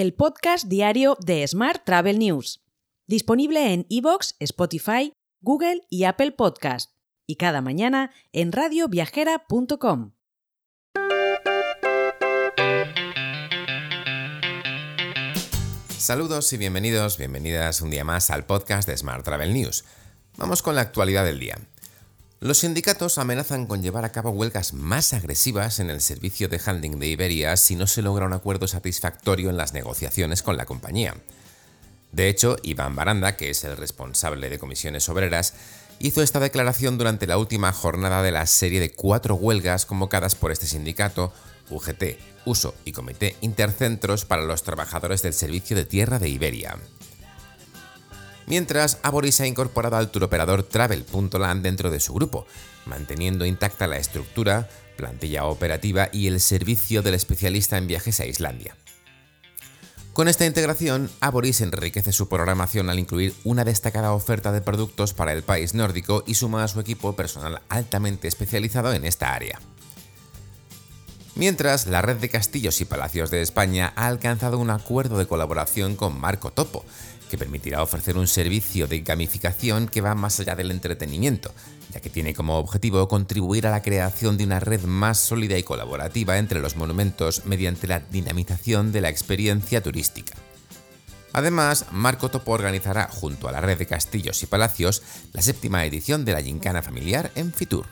el podcast diario de Smart Travel News, disponible en iVoox, Spotify, Google y Apple Podcast, y cada mañana en radioviajera.com. Saludos y bienvenidos, bienvenidas un día más al podcast de Smart Travel News. Vamos con la actualidad del día. Los sindicatos amenazan con llevar a cabo huelgas más agresivas en el servicio de handling de Iberia si no se logra un acuerdo satisfactorio en las negociaciones con la compañía. De hecho, Iván Baranda, que es el responsable de comisiones obreras, hizo esta declaración durante la última jornada de la serie de cuatro huelgas convocadas por este sindicato, UGT, Uso y Comité Intercentros para los trabajadores del servicio de tierra de Iberia mientras Aboris ha incorporado al turoperador Travel.land dentro de su grupo, manteniendo intacta la estructura, plantilla operativa y el servicio del especialista en viajes a Islandia. Con esta integración, Aboris enriquece su programación al incluir una destacada oferta de productos para el país nórdico y suma a su equipo personal altamente especializado en esta área. Mientras, la red de castillos y palacios de España ha alcanzado un acuerdo de colaboración con Marco Topo, que permitirá ofrecer un servicio de gamificación que va más allá del entretenimiento, ya que tiene como objetivo contribuir a la creación de una red más sólida y colaborativa entre los monumentos mediante la dinamización de la experiencia turística. Además, Marco Topo organizará, junto a la red de castillos y palacios, la séptima edición de la Gincana Familiar en Fitur.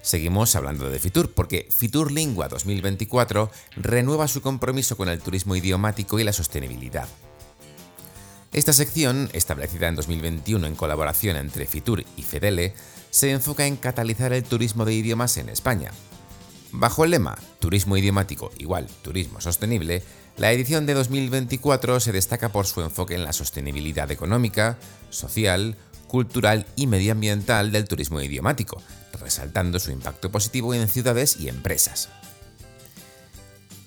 Seguimos hablando de Fitur porque Fitur Lingua 2024 renueva su compromiso con el turismo idiomático y la sostenibilidad. Esta sección, establecida en 2021 en colaboración entre Fitur y Fedele, se enfoca en catalizar el turismo de idiomas en España. Bajo el lema Turismo idiomático igual turismo sostenible, la edición de 2024 se destaca por su enfoque en la sostenibilidad económica, social, cultural y medioambiental del turismo idiomático, resaltando su impacto positivo en ciudades y empresas.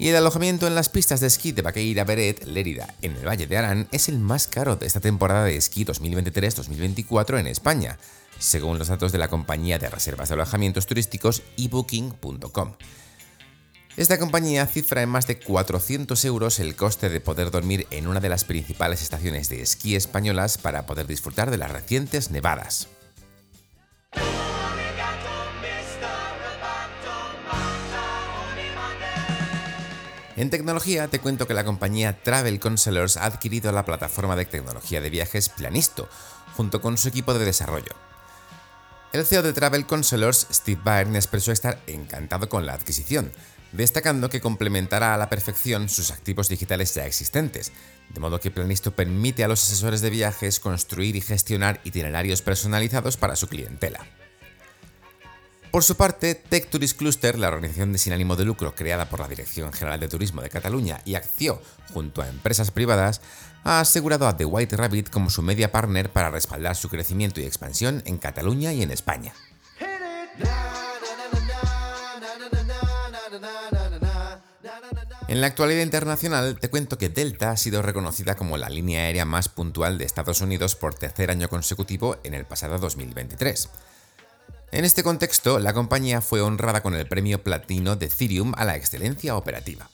Y el alojamiento en las pistas de esquí de Baqueira Beret, Lérida, en el Valle de Arán, es el más caro de esta temporada de esquí 2023-2024 en España, según los datos de la compañía de reservas de alojamientos turísticos ebooking.com. Esta compañía cifra en más de 400 euros el coste de poder dormir en una de las principales estaciones de esquí españolas para poder disfrutar de las recientes nevadas. En tecnología te cuento que la compañía Travel Counselors ha adquirido la plataforma de tecnología de viajes Planisto, junto con su equipo de desarrollo. El CEO de Travel Counselors, Steve Byrne, expresó estar encantado con la adquisición, destacando que complementará a la perfección sus activos digitales ya existentes, de modo que Planisto permite a los asesores de viajes construir y gestionar itinerarios personalizados para su clientela. Por su parte, Tech Tourist Cluster, la organización de sin ánimo de lucro creada por la Dirección General de Turismo de Cataluña y acció junto a empresas privadas, ha asegurado a The White Rabbit como su media partner para respaldar su crecimiento y expansión en Cataluña y en España. En la actualidad internacional te cuento que Delta ha sido reconocida como la línea aérea más puntual de Estados Unidos por tercer año consecutivo en el pasado 2023. En este contexto, la compañía fue honrada con el premio platino de Cirium a la excelencia operativa.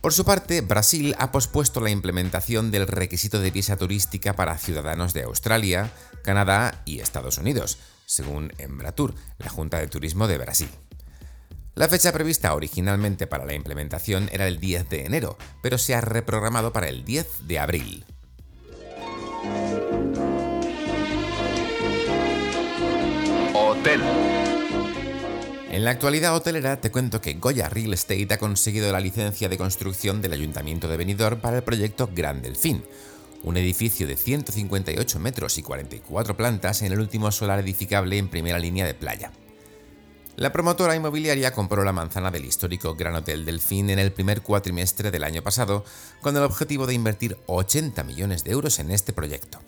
Por su parte, Brasil ha pospuesto la implementación del requisito de visa turística para ciudadanos de Australia, Canadá y Estados Unidos, según Embratur, la Junta de Turismo de Brasil. La fecha prevista originalmente para la implementación era el 10 de enero, pero se ha reprogramado para el 10 de abril. En la actualidad hotelera te cuento que Goya Real Estate ha conseguido la licencia de construcción del Ayuntamiento de Benidorm para el proyecto Gran Delfín, un edificio de 158 metros y 44 plantas en el último solar edificable en primera línea de playa. La promotora inmobiliaria compró la manzana del histórico Gran Hotel Delfín en el primer cuatrimestre del año pasado, con el objetivo de invertir 80 millones de euros en este proyecto.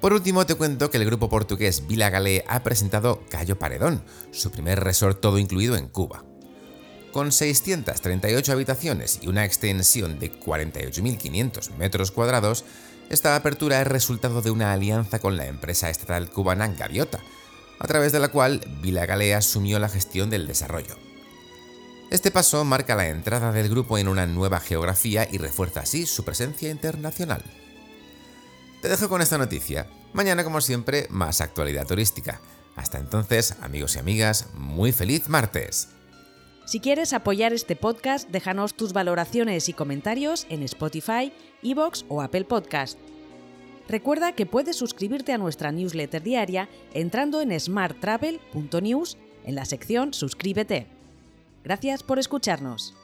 Por último, te cuento que el grupo portugués Vila Galé ha presentado Cayo Paredón, su primer resort todo incluido en Cuba. Con 638 habitaciones y una extensión de 48.500 metros cuadrados, esta apertura es resultado de una alianza con la empresa estatal cubana Gaviota, a través de la cual Vila Galé asumió la gestión del desarrollo. Este paso marca la entrada del grupo en una nueva geografía y refuerza así su presencia internacional. Te dejo con esta noticia. Mañana, como siempre, más actualidad turística. Hasta entonces, amigos y amigas, muy feliz martes. Si quieres apoyar este podcast, déjanos tus valoraciones y comentarios en Spotify, Evox o Apple Podcast. Recuerda que puedes suscribirte a nuestra newsletter diaria entrando en smarttravel.news en la sección Suscríbete. Gracias por escucharnos.